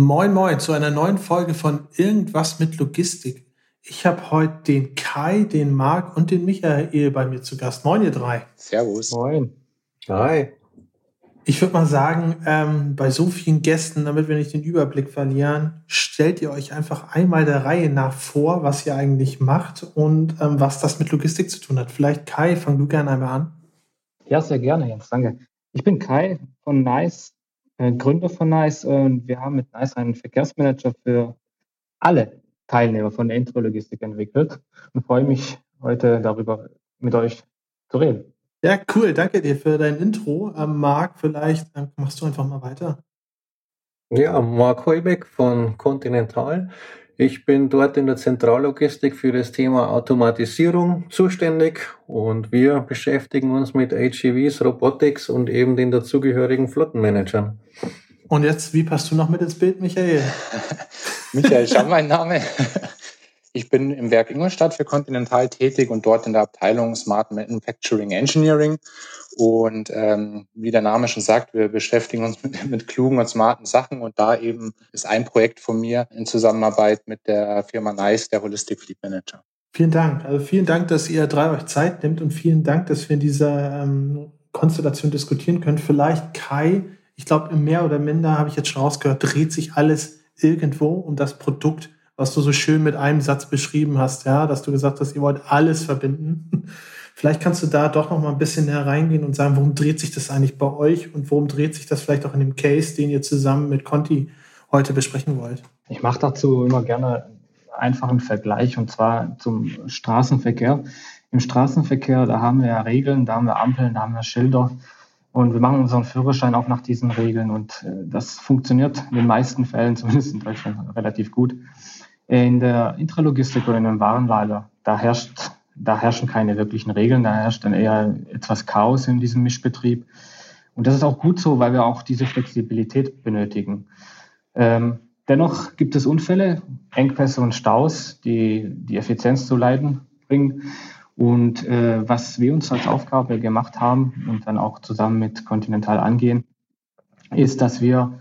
Moin, moin zu einer neuen Folge von Irgendwas mit Logistik. Ich habe heute den Kai, den Marc und den Michael bei mir zu Gast. Moin, ihr drei. Servus. Moin. Hi. Ich würde mal sagen, ähm, bei so vielen Gästen, damit wir nicht den Überblick verlieren, stellt ihr euch einfach einmal der Reihe nach vor, was ihr eigentlich macht und ähm, was das mit Logistik zu tun hat. Vielleicht Kai, fang du gerne einmal an. Ja, sehr gerne, Jens, danke. Ich bin Kai von NICE Gründer von NICE und wir haben mit NICE einen Verkehrsmanager für alle Teilnehmer von der Intrologistik entwickelt und freue mich heute darüber mit euch zu reden. Ja, cool. Danke dir für dein Intro. Ähm, Marc, vielleicht ähm, machst du einfach mal weiter. Ja, Marc Heubeck von Continental. Ich bin dort in der Zentrallogistik für das Thema Automatisierung zuständig und wir beschäftigen uns mit AGVs, Robotics und eben den dazugehörigen Flottenmanagern. Und jetzt, wie passt du noch mit ins Bild, Michael? Michael Schamm, mein Name. Ich bin im Werk Ingolstadt für Continental tätig und dort in der Abteilung Smart Manufacturing Engineering. Und ähm, wie der Name schon sagt, wir beschäftigen uns mit, mit klugen und smarten Sachen. Und da eben ist ein Projekt von mir in Zusammenarbeit mit der Firma NICE, der Holistic Fleet Manager. Vielen Dank. Also vielen Dank, dass ihr drei euch Zeit nimmt und vielen Dank, dass wir in dieser ähm, Konstellation diskutieren können. Vielleicht Kai, ich glaube, mehr oder minder habe ich jetzt schon rausgehört, dreht sich alles irgendwo um das Produkt, was du so schön mit einem Satz beschrieben hast, ja, dass du gesagt hast, ihr wollt alles verbinden. Vielleicht kannst du da doch noch mal ein bisschen näher reingehen und sagen, worum dreht sich das eigentlich bei euch und worum dreht sich das vielleicht auch in dem Case, den ihr zusammen mit Conti heute besprechen wollt? Ich mache dazu immer gerne einfach einen Vergleich und zwar zum Straßenverkehr. Im Straßenverkehr, da haben wir ja Regeln, da haben wir Ampeln, da haben wir Schilder und wir machen unseren Führerschein auch nach diesen Regeln und äh, das funktioniert in den meisten Fällen, zumindest in Deutschland, relativ gut. In der Intralogistik oder in einem Warenlager, da herrscht da herrschen keine wirklichen Regeln, da herrscht dann eher etwas Chaos in diesem Mischbetrieb. Und das ist auch gut so, weil wir auch diese Flexibilität benötigen. Ähm, dennoch gibt es Unfälle, Engpässe und Staus, die die Effizienz zu leiden bringen. Und äh, was wir uns als Aufgabe gemacht haben und dann auch zusammen mit Continental angehen, ist, dass wir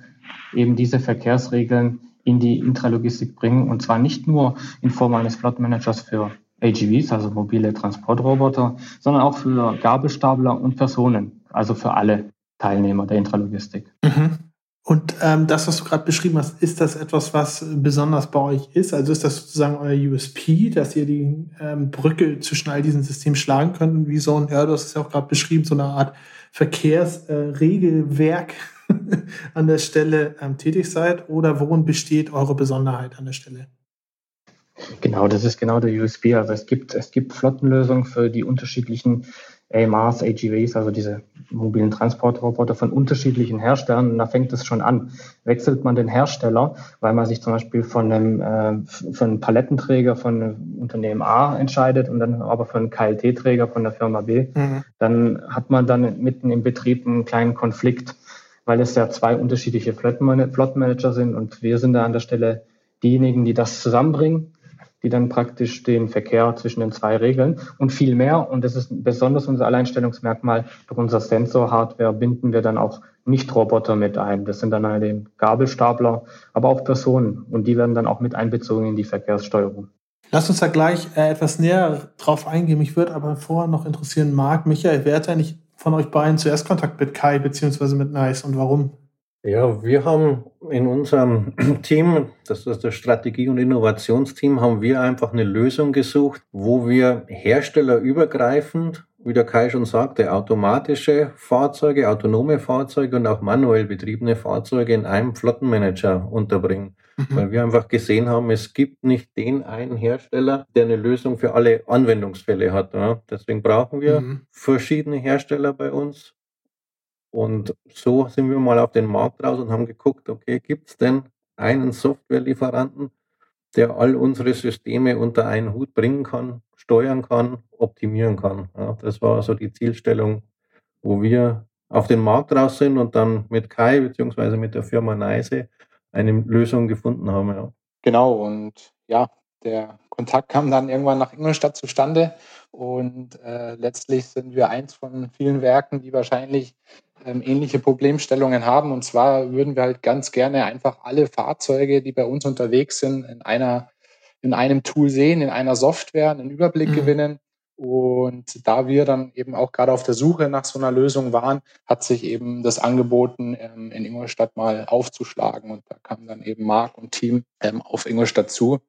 eben diese Verkehrsregeln in die Intralogistik bringen und zwar nicht nur in Form eines Flottenmanagers für AGVs, also mobile Transportroboter, sondern auch für Gabelstapler und Personen, also für alle Teilnehmer der Intralogistik. Mhm. Und ähm, das, was du gerade beschrieben hast, ist das etwas, was besonders bei euch ist? Also ist das sozusagen euer USP, dass ihr die ähm, Brücke zwischen all diesen Systemen schlagen könnt wie so ein, ja, du hast es ja auch gerade beschrieben, so eine Art Verkehrsregelwerk äh, an der Stelle ähm, tätig seid? Oder worin besteht eure Besonderheit an der Stelle? Genau, das ist genau der USB. Also es gibt, es gibt Flottenlösungen für die unterschiedlichen AMRs, AGVs, also diese mobilen Transportroboter von unterschiedlichen Herstellern. Und da fängt es schon an. Wechselt man den Hersteller, weil man sich zum Beispiel von einem, äh, für einen Palettenträger von einem Unternehmen A entscheidet und dann aber für einen KLT-Träger von der Firma B, mhm. dann hat man dann mitten im Betrieb einen kleinen Konflikt, weil es ja zwei unterschiedliche Flottenmanager sind und wir sind da an der Stelle diejenigen, die das zusammenbringen die dann praktisch den Verkehr zwischen den zwei regeln und viel mehr. Und das ist besonders unser Alleinstellungsmerkmal. Durch unser Sensor-Hardware binden wir dann auch Nicht-Roboter mit ein. Das sind dann den Gabelstapler, aber auch Personen. Und die werden dann auch mit einbezogen in die Verkehrssteuerung. Lass uns da gleich äh, etwas näher drauf eingehen. Mich würde aber vorher noch interessieren, Marc, Michael, wer hat eigentlich von euch beiden zuerst Kontakt mit Kai beziehungsweise mit Nice und warum? Ja, wir haben in unserem Team, das ist das Strategie- und Innovationsteam, haben wir einfach eine Lösung gesucht, wo wir herstellerübergreifend, wie der Kai schon sagte, automatische Fahrzeuge, autonome Fahrzeuge und auch manuell betriebene Fahrzeuge in einem Flottenmanager unterbringen. Mhm. Weil wir einfach gesehen haben, es gibt nicht den einen Hersteller, der eine Lösung für alle Anwendungsfälle hat. Ja. Deswegen brauchen wir mhm. verschiedene Hersteller bei uns Und so sind wir mal auf den Markt raus und haben geguckt, okay, gibt es denn einen Softwarelieferanten, der all unsere Systeme unter einen Hut bringen kann, steuern kann, optimieren kann. Ja, das war so die Zielstellung, wo wir auf den Markt raus sind und dann mit Kai bzw. mit der Firma Neise eine Lösung gefunden haben. Ja. Genau, und ja, der Kontakt kam dann irgendwann nach Ingolstadt zustande und äh, letztlich sind wir eins von vielen Werken, die wahrscheinlich ähm, ähnliche Problemstellungen haben. Und zwar würden wir halt ganz gerne einfach alle Fahrzeuge, die bei uns unterwegs sind, in einer in einem Tool sehen, in einer Software einen Überblick mhm. gewinnen. Und da wir dann eben auch gerade auf der Suche nach so einer Lösung waren, hat sich eben das angeboten, ähm, in Ingolstadt mal aufzuschlagen. Und da kam dann eben Marc und Team ähm, auf Ingolstadt zu,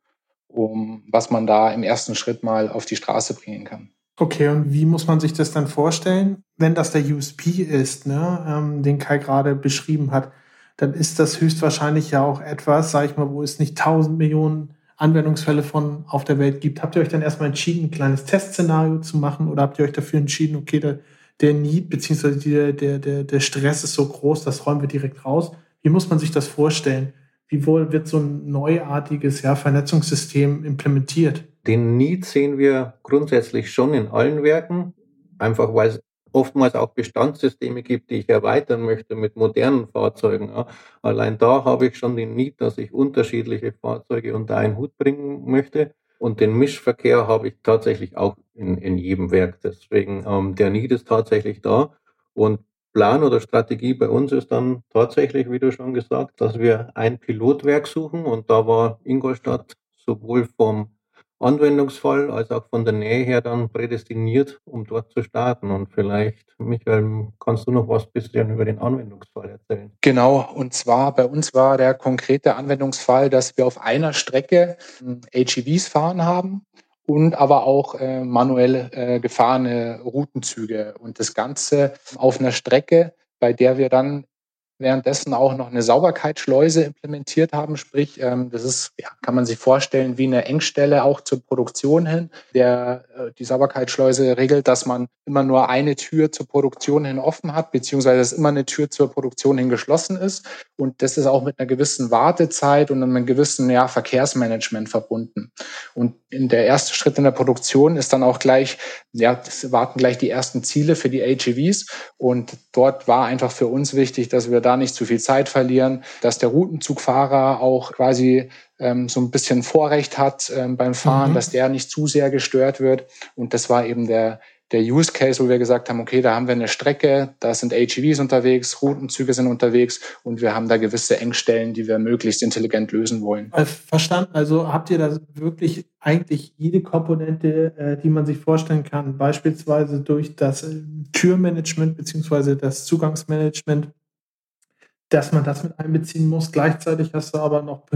um was man da im ersten Schritt mal auf die Straße bringen kann. Okay, und wie muss man sich das dann vorstellen, wenn das der USP ist, ne, ähm, den Kai gerade beschrieben hat? Dann ist das höchstwahrscheinlich ja auch etwas, sag ich mal, wo es nicht tausend Millionen Anwendungsfälle von auf der Welt gibt. Habt ihr euch dann erstmal entschieden, ein kleines Testszenario zu machen oder habt ihr euch dafür entschieden, okay, der, der Need bzw. Der, der, der, Stress ist so groß, das räumen wir direkt raus? Wie muss man sich das vorstellen? Wie wohl wird so ein neuartiges ja, Vernetzungssystem implementiert? Den Need sehen wir grundsätzlich schon in allen Werken, einfach weil es oftmals auch Bestandssysteme gibt, die ich erweitern möchte mit modernen Fahrzeugen. Allein da habe ich schon den Need, dass ich unterschiedliche Fahrzeuge unter einen Hut bringen möchte. Und den Mischverkehr habe ich tatsächlich auch in, in jedem Werk. Deswegen, ähm, der Need ist tatsächlich da. Und Plan oder Strategie bei uns ist dann tatsächlich, wie du schon gesagt, dass wir ein Pilotwerk suchen. Und da war Ingolstadt sowohl vom Anwendungsfall als auch von der Nähe her dann prädestiniert, um dort zu starten. Und vielleicht, Michael, kannst du noch was bisschen über den Anwendungsfall erzählen? Genau, und zwar bei uns war der konkrete Anwendungsfall, dass wir auf einer Strecke HEVs fahren haben und aber auch äh, manuell äh, gefahrene Routenzüge und das Ganze auf einer Strecke, bei der wir dann währenddessen auch noch eine Sauberkeitsschleuse implementiert haben. Sprich, ähm, das ist, ja, kann man sich vorstellen, wie eine Engstelle auch zur Produktion hin. Der, äh, die Sauberkeitsschleuse regelt, dass man immer nur eine Tür zur Produktion hin offen hat, beziehungsweise dass immer eine Tür zur Produktion hin geschlossen ist. Und das ist auch mit einer gewissen Wartezeit und einem gewissen ja, Verkehrsmanagement verbunden. Und in der erste Schritt in der Produktion ist dann auch gleich, ja, warten gleich die ersten Ziele für die AGVs. Und dort war einfach für uns wichtig, dass wir nicht zu viel Zeit verlieren, dass der Routenzugfahrer auch quasi ähm, so ein bisschen Vorrecht hat ähm, beim Fahren, mhm. dass der nicht zu sehr gestört wird. Und das war eben der der Use Case, wo wir gesagt haben, okay, da haben wir eine Strecke, da sind HEVs unterwegs, Routenzüge sind unterwegs und wir haben da gewisse Engstellen, die wir möglichst intelligent lösen wollen. Äh, verstanden. Also habt ihr da wirklich eigentlich jede Komponente, äh, die man sich vorstellen kann, beispielsweise durch das äh, Türmanagement beziehungsweise das Zugangsmanagement dass man das mit einbeziehen muss. Gleichzeitig hast du aber noch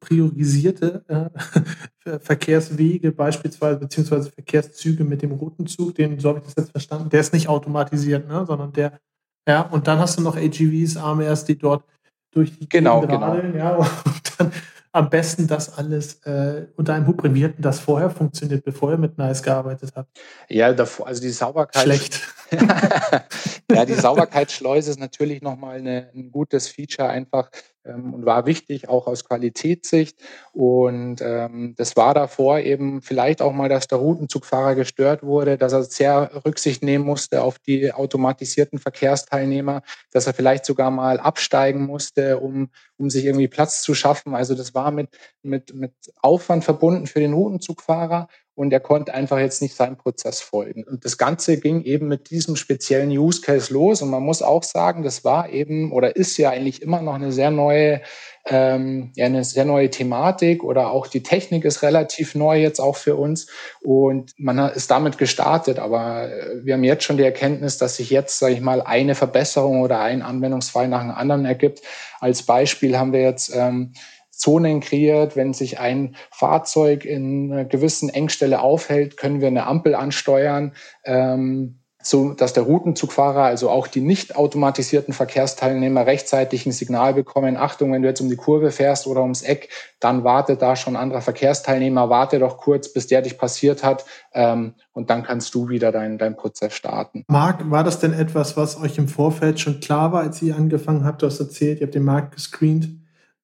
priorisierte äh, Verkehrswege, beispielsweise, beziehungsweise Verkehrszüge mit dem Routenzug, den, so habe ich das jetzt verstanden, der ist nicht automatisiert, ne, sondern der, ja, und dann hast du noch AGVs, AMRs, die dort durch die genau, Gegend genau. radeln, ja, und dann am besten das alles äh, unter einem Hut das vorher funktioniert, bevor ihr mit Nice gearbeitet habt? Ja, davor, also die Sauberkeit. Schlecht. ja, die Sauberkeitsschleuse ist natürlich nochmal eine, ein gutes Feature einfach, ähm, und war wichtig, auch aus Qualitätssicht. Und ähm, das war davor eben vielleicht auch mal, dass der Routenzugfahrer gestört wurde, dass er sehr Rücksicht nehmen musste auf die automatisierten Verkehrsteilnehmer, dass er vielleicht sogar mal absteigen musste, um, um sich irgendwie Platz zu schaffen. Also das war mit, mit, mit Aufwand verbunden für den Routenzugfahrer und er konnte einfach jetzt nicht seinem Prozess folgen. Und das Ganze ging eben mit diesem speziellen Use Case los. Und man muss auch sagen, das war eben oder ist ja eigentlich immer noch eine sehr neue, ähm, ja, eine sehr neue Thematik oder auch die Technik ist relativ neu jetzt auch für uns. Und man ist damit gestartet. Aber äh, wir haben jetzt schon die Erkenntnis, dass sich jetzt, sage ich mal, eine Verbesserung oder ein Anwendungsfall nach dem anderen ergibt. Als Beispiel haben wir jetzt ähm, Zonen kreiert. Wenn sich ein Fahrzeug in einer gewissen Engstelle aufhält, können wir eine Ampel ansteuern. Ähm, so dass der Routenzugfahrer, also auch die nicht automatisierten Verkehrsteilnehmer rechtzeitig ein Signal bekommen, Achtung, wenn du jetzt um die Kurve fährst oder ums Eck, dann wartet da schon ein anderer Verkehrsteilnehmer, warte doch kurz, bis der dich passiert hat ähm, und dann kannst du wieder deinen dein Prozess starten. Marc, war das denn etwas, was euch im Vorfeld schon klar war, als ihr angefangen habt? Du hast erzählt, ihr habt den Markt gescreent,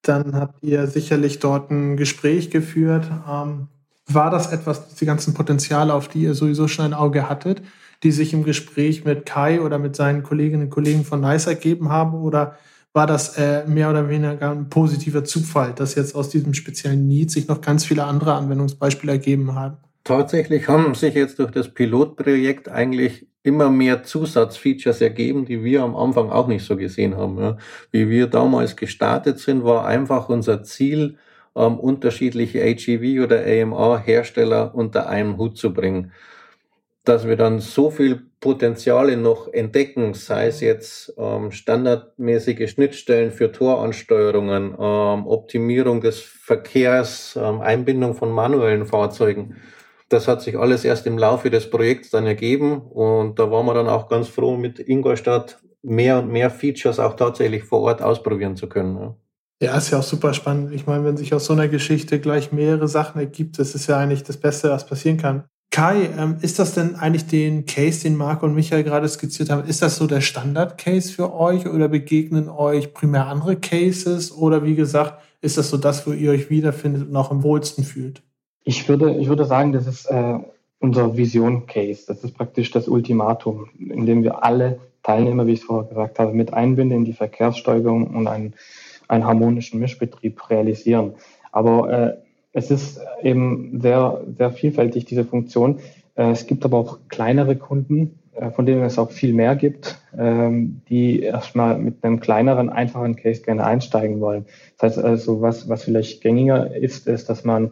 dann habt ihr sicherlich dort ein Gespräch geführt. Ähm, war das etwas, die ganzen Potenziale, auf die ihr sowieso schon ein Auge hattet? die sich im Gespräch mit Kai oder mit seinen Kolleginnen und Kollegen von NICE ergeben haben? Oder war das äh, mehr oder weniger ein positiver Zufall, dass jetzt aus diesem speziellen Need sich noch ganz viele andere Anwendungsbeispiele ergeben haben? Tatsächlich haben sich jetzt durch das Pilotprojekt eigentlich immer mehr Zusatzfeatures ergeben, die wir am Anfang auch nicht so gesehen haben. Ja. Wie wir damals gestartet sind, war einfach unser Ziel, ähm, unterschiedliche HEV oder AMA-Hersteller unter einen Hut zu bringen dass wir dann so viel Potenziale noch entdecken, sei es jetzt ähm, standardmäßige Schnittstellen für Toransteuerungen, ähm, Optimierung des Verkehrs, ähm, Einbindung von manuellen Fahrzeugen. Das hat sich alles erst im Laufe des Projekts dann ergeben und da waren wir dann auch ganz froh, mit Ingolstadt mehr und mehr Features auch tatsächlich vor Ort ausprobieren zu können. Ja. Ja, ist ja auch super spannend. Ich meine, wenn sich aus so einer Geschichte gleich mehrere Sachen ergibt, das ist ja eigentlich das Beste, was passieren kann. Kai, ähm, ist das denn eigentlich den Case, den Marco und Michael gerade skizziert haben, ist das so der Standard-Case für euch oder begegnen euch primär andere Cases oder wie gesagt, ist das so das, wo ihr euch wiederfindet und auch am wohlsten fühlt? Ich würde, ich würde sagen, das ist äh, unser Vision-Case. Das ist praktisch das Ultimatum, in dem wir alle Teilnehmer, wie ich es vorher gesagt habe, mit einbinden in die Verkehrssteuerung und einen, einen harmonischen Mischbetrieb realisieren. Aber äh, es ist eben sehr, sehr vielfältig, diese Funktion. Äh, es gibt aber auch kleinere Kunden, äh, von denen es auch viel mehr gibt, ähm, die erstmal mit einem kleineren, einfachen Case gerne einsteigen wollen. Das heißt also, was, was vielleicht gängiger ist, ist, dass man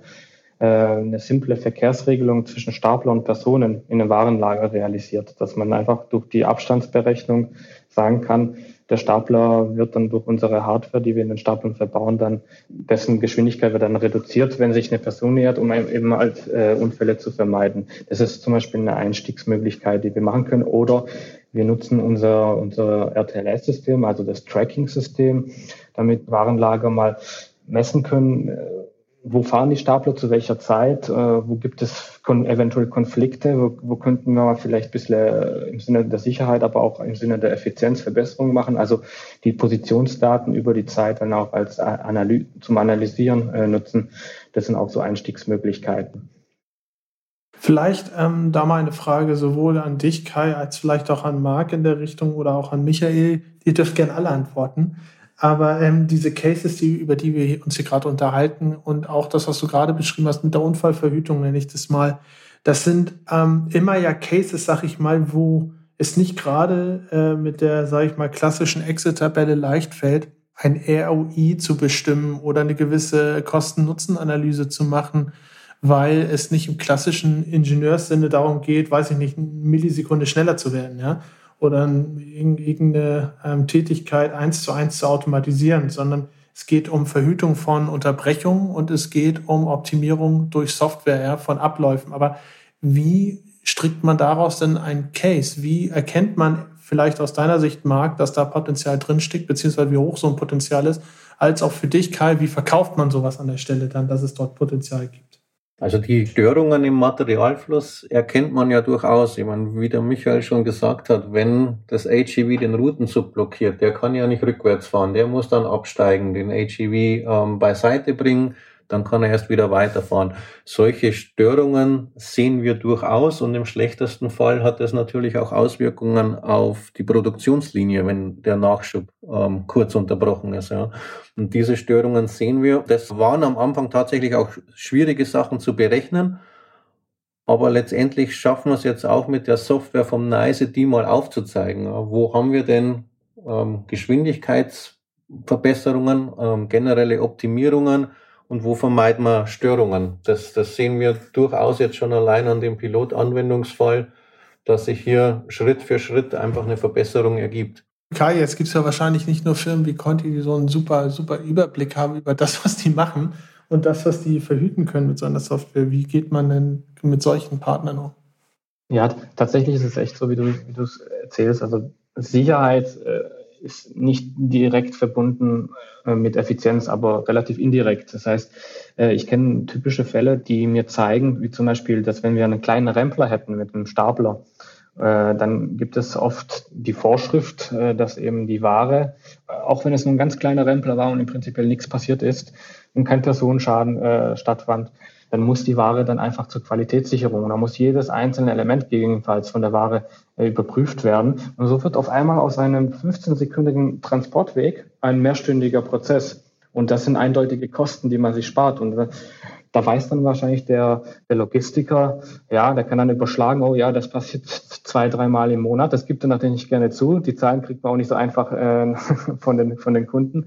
eine simple Verkehrsregelung zwischen Stapler und Personen in einem Warenlager realisiert, dass man einfach durch die Abstandsberechnung sagen kann, der Stapler wird dann durch unsere Hardware, die wir in den Staplern verbauen, dann dessen Geschwindigkeit wird dann reduziert, wenn sich eine Person nähert, um eben halt äh, Unfälle zu vermeiden. Das ist zum Beispiel eine Einstiegsmöglichkeit, die wir machen können. Oder wir nutzen unser, unser RTLS-System, also das Tracking-System, damit Warenlager mal messen können, äh, wo fahren die Stapler zu welcher Zeit, äh, wo gibt es kon eventuell Konflikte, wo, wo könnten wir vielleicht ein bisschen äh, im Sinne der Sicherheit, aber auch im Sinne der Effizienz Verbesserungen machen. Also die Positionsdaten über die Zeit dann auch als Analy zum Analysieren äh, nutzen. Das sind auch so Einstiegsmöglichkeiten. Vielleicht ähm, da mal eine Frage sowohl an dich, Kai, als vielleicht auch an Marc in der Richtung oder auch an Michael. Ihr dürft gerne alle antworten. Aber ähm, diese Cases, die, über die wir uns hier gerade unterhalten und auch das, was du gerade beschrieben hast mit der Unfallverhütung, nenne ich das mal, das sind ähm, immer ja Cases, sag ich mal, wo es nicht gerade äh, mit der, sag ich mal, klassischen Exit-Tabelle leicht fällt, ein ROI zu bestimmen oder eine gewisse Kosten-Nutzen-Analyse zu machen, weil es nicht im klassischen Ingenieurssinne darum geht, weiß ich nicht, eine Millisekunde schneller zu werden, ja, oder irgendeine ähm, Tätigkeit eins zu eins zu automatisieren, sondern es geht um Verhütung von Unterbrechungen und es geht um Optimierung durch Software ja, von Abläufen. Aber wie strickt man daraus denn ein Case? Wie erkennt man vielleicht aus deiner Sicht, Marc, dass da Potenzial drinsteckt, beziehungsweise wie hoch so ein Potenzial ist, als auch für dich, Kai, wie verkauft man sowas an der Stelle dann, dass es dort Potenzial gibt? Also die Störungen im Materialfluss erkennt man ja durchaus. Ich meine, wie der Michael schon gesagt hat, wenn das HEV den Routenzug blockiert, der kann ja nicht rückwärts fahren, der muss dann absteigen, den HEV ähm, beiseite bringen dann kann er erst wieder weiterfahren. Solche Störungen sehen wir durchaus und im schlechtesten Fall hat das natürlich auch Auswirkungen auf die Produktionslinie, wenn der Nachschub ähm, kurz unterbrochen ist. Ja. Und diese Störungen sehen wir. Das waren am Anfang tatsächlich auch schwierige Sachen zu berechnen. Aber letztendlich schaffen wir es jetzt auch mit der Software vom NICE, die mal aufzuzeigen. Wo haben wir denn ähm, Geschwindigkeitsverbesserungen, ähm, generelle Optimierungen, und wo vermeiden wir Störungen. Das, das sehen wir durchaus jetzt schon allein an dem Pilotanwendungsfall, dass sich hier Schritt für Schritt einfach eine Verbesserung ergibt. Kai, jetzt gibt es ja wahrscheinlich nicht nur Firmen wie Conti, die so einen super, super Überblick haben über das, was die machen und das, was die verhüten können mit so einer Software. Wie geht man denn mit solchen Partnern um? Ja, tatsächlich ist es echt so, wie du es erzählst. Also Sicherheit äh, ist nicht direkt verbunden äh, mit Effizienz, aber relativ indirekt. Das heißt, äh, ich kenne typische Fälle, die mir zeigen, wie zum Beispiel, dass wenn wir einen kleinen Rempler hätten mit einem Stapler, äh, dann gibt es oft die Vorschrift, dass eben die Ware, auch wenn es nur ein ganz kleiner Rempler war und im Prinzip nichts passiert ist und kein Personenschaden stattfand, dann muss die Ware dann einfach zur Qualitätssicherung. Da muss jedes einzelne Element gegebenenfalls von der Ware äh, überprüft werden. Und so wird auf einmal aus einem 15-sekündigen Transportweg ein mehrstündiger Prozess. Und das sind eindeutige Kosten, die man sich spart. Und äh, da weiß dann wahrscheinlich der, der Logistiker, ja, der kann dann überschlagen, oh ja, das passiert zwei, dreimal im Monat. Das gibt er natürlich gerne zu. Die Zahlen kriegt man auch nicht so einfach äh, von, den, von den Kunden.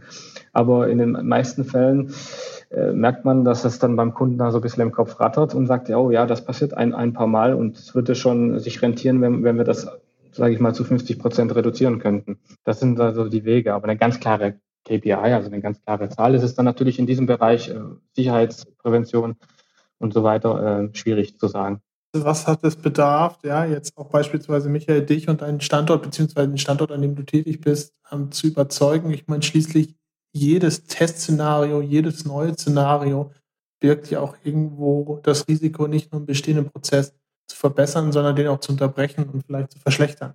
Aber in den meisten Fällen äh, merkt man, dass es dann beim Kunden da so ein bisschen im Kopf rattert und sagt, ja, oh ja, das passiert ein, ein paar Mal und es würde schon sich rentieren, wenn, wenn wir das, sage ich mal, zu 50 Prozent reduzieren könnten. Das sind also die Wege, aber eine ganz klare KPI, also eine ganz klare Zahl ist es dann natürlich in diesem Bereich äh, Sicherheitsprävention und so weiter äh, schwierig zu sagen. Was hat es bedarf, ja, jetzt auch beispielsweise Michael, dich und deinen Standort, beziehungsweise den Standort, an dem du tätig bist, ähm, zu überzeugen? Ich meine, schließlich jedes Testszenario, jedes neue Szenario birgt ja auch irgendwo das Risiko, nicht nur einen bestehenden Prozess zu verbessern, sondern den auch zu unterbrechen und vielleicht zu verschlechtern.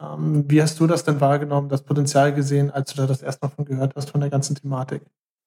Ähm, wie hast du das denn wahrgenommen, das Potenzial gesehen, als du da das erstmal von gehört hast, von der ganzen Thematik?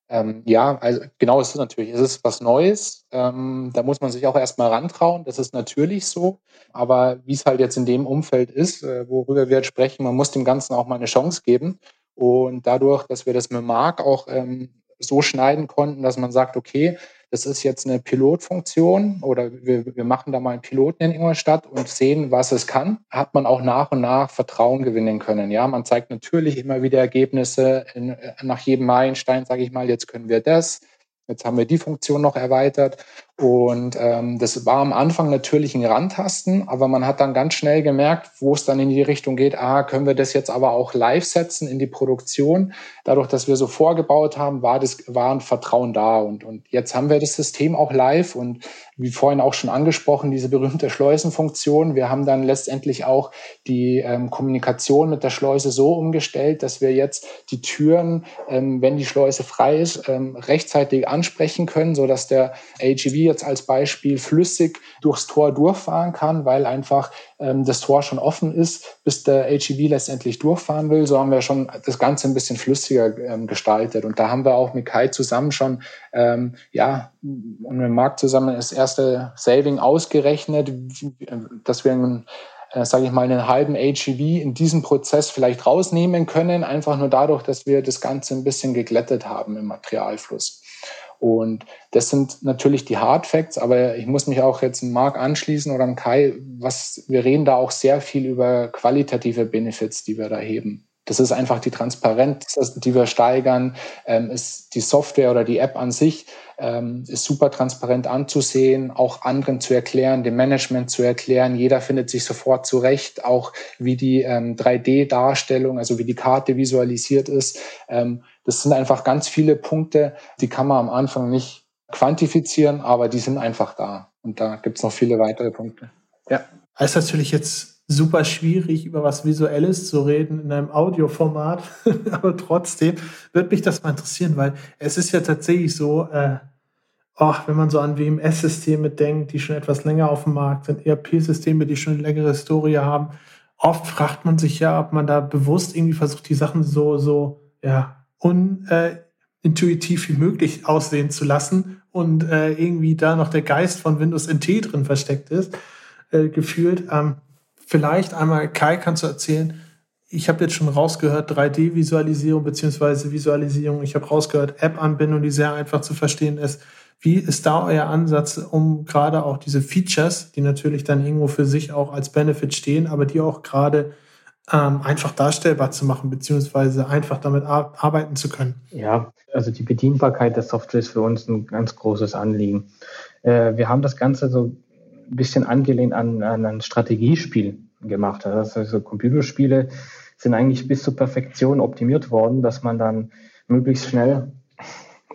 Ähm, ja, also genau ist es natürlich. Es ist was Neues. Ähm, da muss man sich auch erstmal rantrauen. Das ist natürlich so. Aber wie es halt jetzt in dem Umfeld ist, äh, worüber wir jetzt sprechen, man muss dem Ganzen auch mal eine Chance geben. Und dadurch, dass wir das mit Mark auch ähm, so schneiden konnten, dass man sagt, okay, das ist jetzt eine Pilotfunktion oder wir, wir machen da mal einen Piloten in Ingolstadt und sehen, was es kann, hat man auch nach und nach Vertrauen gewinnen können. Ja, man zeigt natürlich immer wieder Ergebnisse in, nach jedem Meilenstein, sage ich mal, jetzt können wir das, Jetzt haben wir die Funktion noch erweitert. Und ähm, das war am Anfang natürlich ein Randtasten, aber man hat dann ganz schnell gemerkt, wo es dann in die Richtung geht, ah, können wir das jetzt aber auch live setzen in die Produktion. Dadurch, dass wir so vorgebaut haben, war, das, war ein Vertrauen da. Und, und jetzt haben wir das System auch live und wie vorhin auch schon angesprochen, diese berühmte Schleusenfunktion. Wir haben dann letztendlich auch die ähm, Kommunikation mit der Schleuse so umgestellt, dass wir jetzt die Türen, ähm, wenn die Schleuse frei ist, ähm, rechtzeitig ansprechen können, so dass der AGV jetzt als Beispiel flüssig durchs Tor durchfahren kann, weil einfach ähm, das Tor schon offen ist, bis der HEV letztendlich durchfahren will. So haben wir schon das Ganze ein bisschen flüssiger ähm, gestaltet. Und da haben wir auch mit Kai zusammen schon, ähm, ja, und mit Marc zusammen das erste Saving ausgerechnet, dass wir einen äh, sage ich mal, einen halben HEV in diesem Prozess vielleicht rausnehmen können, einfach nur dadurch, dass wir das Ganze ein bisschen geglättet haben im Materialfluss. Und das sind natürlich die Hard Facts, aber ich muss mich auch jetzt Marc anschließen oder an Kai, was, wir reden da auch sehr viel über qualitative Benefits, die wir da heben. Das ist einfach die Transparenz, die wir steigern, ähm, ist die Software oder die App an sich ähm, ist super transparent anzusehen, auch anderen zu erklären, dem Management zu erklären. Jeder findet sich sofort zurecht, auch wie die ähm, 3D-Darstellung, also wie die Karte visualisiert ist. Ähm, das sind einfach ganz viele Punkte, die kann man am Anfang nicht quantifizieren, aber die sind einfach da. Und da gibt es noch viele weitere Punkte. Ja. Ist natürlich jetzt super schwierig, über was Visuelles zu reden in einem Audioformat, aber trotzdem würde mich das mal interessieren, weil es ist ja tatsächlich so, äh, oh, wenn man so an WMS-Systeme denkt, die schon etwas länger auf dem Markt sind, ERP-Systeme, die schon eine längere Historie haben, oft fragt man sich ja, ob man da bewusst irgendwie versucht, die Sachen so, so, ja, unintuitiv wie möglich aussehen zu lassen und äh, irgendwie da noch der Geist von Windows NT drin versteckt ist, äh, gefühlt. Ähm, vielleicht einmal, Kai, kannst du erzählen, ich habe jetzt schon rausgehört, 3D-Visualisierung beziehungsweise Visualisierung. Ich habe rausgehört, App-Anbindung, die sehr einfach zu verstehen ist. Wie ist da euer Ansatz, um gerade auch diese Features, die natürlich dann irgendwo für sich auch als Benefit stehen, aber die auch gerade ähm, einfach darstellbar zu machen, beziehungsweise einfach damit ar arbeiten zu können? Ja, also die Bedienbarkeit der Software ist für uns ein ganz großes Anliegen. Äh, wir haben das Ganze so ein bisschen angelehnt an, an ein Strategiespiel gemacht. Heißt, also Computerspiele sind eigentlich bis zur Perfektion optimiert worden, dass man dann möglichst schnell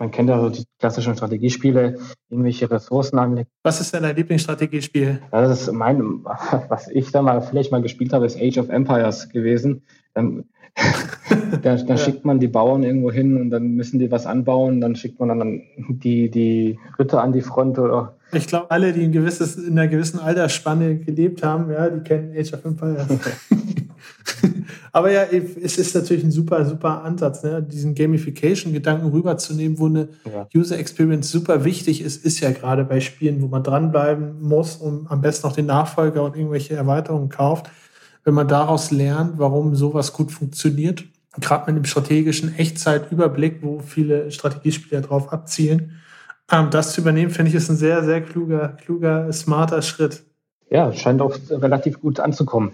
man kennt ja so die klassischen Strategiespiele, irgendwelche Ressourcen anlegen. Was ist denn dein Lieblingsstrategiespiel? Das ist mein, was ich da mal vielleicht mal gespielt habe, ist Age of Empires gewesen. Dann, da, da ja. schickt man die Bauern irgendwo hin und dann müssen die was anbauen, dann schickt man dann die, die Ritter an die Front oder ich glaube, alle, die ein gewisses, in einer gewissen Altersspanne gelebt haben, ja, die kennen Age of Empires. Aber ja, es ist natürlich ein super, super Ansatz, ne? diesen Gamification-Gedanken rüberzunehmen, wo eine ja. User Experience super wichtig ist, ist ja gerade bei Spielen, wo man dranbleiben muss und am besten noch den Nachfolger und irgendwelche Erweiterungen kauft. Wenn man daraus lernt, warum sowas gut funktioniert, gerade mit dem strategischen Echtzeitüberblick, wo viele Strategiespieler drauf abzielen, ähm, das zu übernehmen, finde ich, ist ein sehr, sehr kluger, kluger, smarter Schritt. Ja, scheint auch relativ gut anzukommen.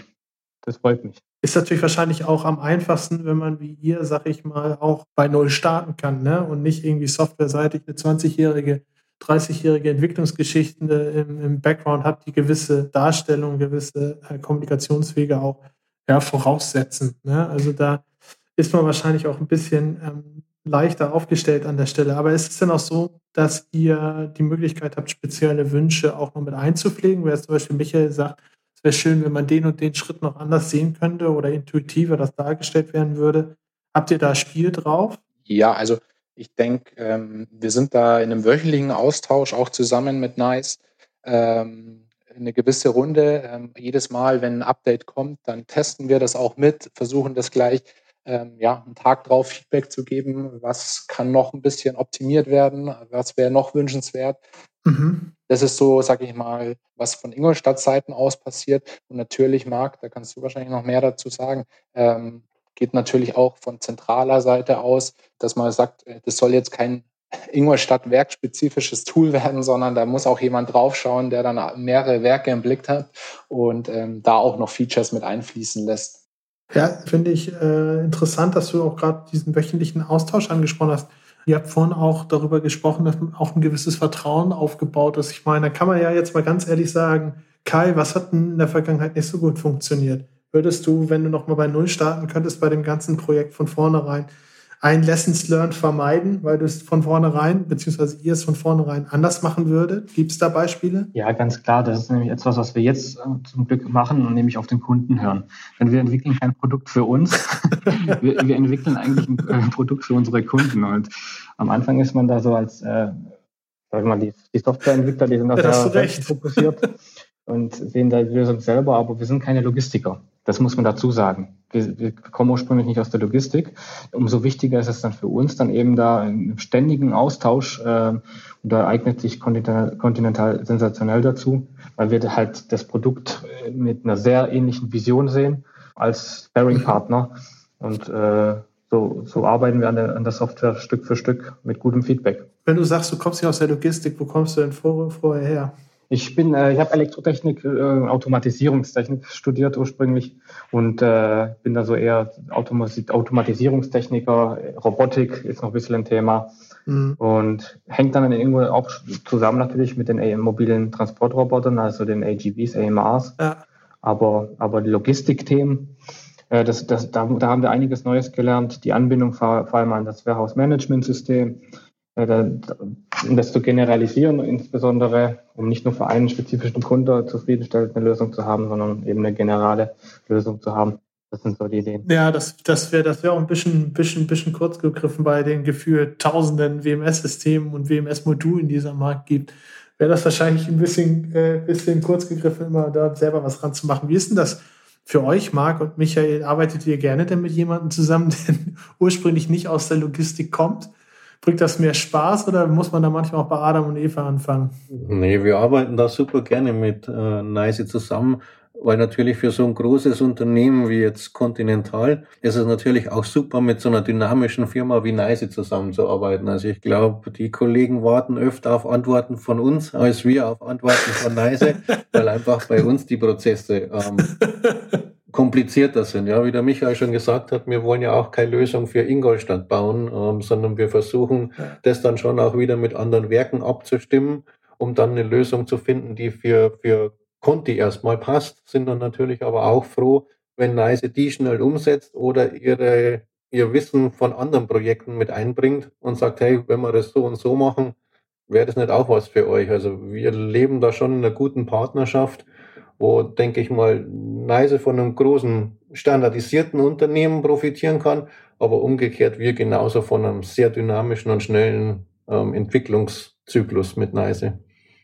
Das freut mich. Ist natürlich wahrscheinlich auch am einfachsten, wenn man wie ihr, sag ich mal, auch bei Null starten kann ne? und nicht irgendwie softwareseitig eine 20-jährige, 30-jährige Entwicklungsgeschichte im, im, Background hat, die gewisse Darstellung, gewisse äh, Kommunikationswege auch ja, voraussetzen. Ne? Also da ist man wahrscheinlich auch ein bisschen ähm, leichter aufgestellt an der Stelle. Aber ist es denn auch so, dass ihr die Möglichkeit habt, spezielle Wünsche auch noch mit einzupflegen? Wer zum Beispiel Michael sagt, es wäre schön, wenn man den und den Schritt noch anders sehen könnte oder intuitiver das dargestellt werden würde. Habt ihr da Spiel drauf? Ja, also ich denke, ähm, wir sind da in einem wöchentlichen Austausch auch zusammen mit NICE. Ähm, eine gewisse Runde. Ähm, jedes Mal, wenn ein Update kommt, dann testen wir das auch mit, versuchen das gleich ähm, ja, einen Tag drauf Feedback zu geben, was kann noch ein bisschen optimiert werden, was wäre noch wünschenswert. Mhm. Das ist so, sag ich mal, was von Ingolstadt-Seiten aus passiert. Und natürlich, Marc, da kannst du wahrscheinlich noch mehr dazu sagen, ähm, geht natürlich auch von zentraler Seite aus, dass man sagt, äh, das soll jetzt kein Ingolstadt werkspezifisches Tool werden, sondern da muss auch jemand draufschauen, der dann mehrere Werke im Blick hat und ähm, da auch noch Features mit einfließen lässt. Ja, finde ich äh, interessant, dass du auch gerade diesen wöchentlichen Austausch angesprochen hast. Ihr habt vorhin auch darüber gesprochen, dass auch ein gewisses Vertrauen aufgebaut ist. Ich meine, da kann man ja jetzt mal ganz ehrlich sagen, Kai, was hat denn in der Vergangenheit nicht so gut funktioniert? Würdest du, wenn du nochmal bei Null starten könntest, bei dem ganzen Projekt von vornherein ein Lessons Learned vermeiden, weil du es von vornherein, beziehungsweise ihr es von vornherein anders machen würdet? Gibt es da Beispiele? Ja, ganz klar. Das ist nämlich etwas, was wir jetzt äh, zum Glück machen und nämlich auf den Kunden hören. Denn wir entwickeln kein Produkt für uns. wir, wir, entwickeln eigentlich ein äh, Produkt für unsere Kunden. Und am Anfang ist man da so als, äh, sag mal, die, die Softwareentwickler, die sind da sehr fokussiert und sehen da die Lösung selber, aber wir sind keine Logistiker. Das muss man dazu sagen. Wir, wir, kommen ursprünglich nicht aus der Logistik. Umso wichtiger ist es dann für uns, dann eben da im ständigen Austausch, äh, und da eignet sich Continental, sensationell dazu, weil wir halt das Produkt äh, mit einer sehr ähnlichen Vision sehen als Sparing-Partner. Und äh, so, so arbeiten wir an der, an der Software Stück für Stück mit gutem Feedback. Wenn du sagst, du kommst nicht aus der Logistik, wo kommst du denn vor, vorher her? Ich bin, äh, ich habe Elektrotechnik, äh, Automatisierungstechnik studiert ursprünglich und äh, bin da so eher Automat Automatisierungstechniker. Robotik ist noch ein bisschen ein Thema mhm. und hängt dann irgendwo auch zusammen natürlich mit den mobilen Transportrobotern, also den AGVs, AMRs. Ja. Aber, aber die Logistikthemen, äh, das, das, da, da haben wir einiges Neues gelernt. Die Anbindung vor, vor allem an das Warehouse-Management-System, um das zu generalisieren, insbesondere um nicht nur für einen spezifischen Kunde zufriedenstellend eine Lösung zu haben, sondern eben eine generale Lösung zu haben. Das sind so die Ideen. Ja, das, das wäre das wär auch ein bisschen, bisschen, bisschen kurz gegriffen bei den gefühlt tausenden WMS-Systemen und WMS-Modulen, die es Markt gibt. Wäre das wahrscheinlich ein bisschen, äh, bisschen kurz gegriffen, immer da selber was ranzumachen. Wie ist denn das für euch, Marc und Michael? Arbeitet ihr gerne denn mit jemandem zusammen, der ursprünglich nicht aus der Logistik kommt? Bringt das mehr Spaß oder muss man da manchmal auch bei Adam und Eva anfangen? Nee, wir arbeiten da super gerne mit äh, Nice zusammen, weil natürlich für so ein großes Unternehmen wie jetzt Continental ist es natürlich auch super, mit so einer dynamischen Firma wie Nice zusammenzuarbeiten. Also ich glaube, die Kollegen warten öfter auf Antworten von uns, als wir auf Antworten von Nice, weil einfach bei uns die Prozesse ähm, komplizierter sind. Ja, wie der Michael schon gesagt hat, wir wollen ja auch keine Lösung für Ingolstadt bauen, ähm, sondern wir versuchen, ja. das dann schon auch wieder mit anderen Werken abzustimmen, um dann eine Lösung zu finden, die für, für Conti erstmal passt, sind dann natürlich aber auch froh, wenn Nice die schnell umsetzt oder ihre ihr Wissen von anderen Projekten mit einbringt und sagt, hey, wenn wir das so und so machen, wäre das nicht auch was für euch? Also wir leben da schon in einer guten Partnerschaft, wo, denke ich mal, Neise von einem großen standardisierten Unternehmen profitieren kann, aber umgekehrt wir genauso von einem sehr dynamischen und schnellen ähm, Entwicklungszyklus mit Neise.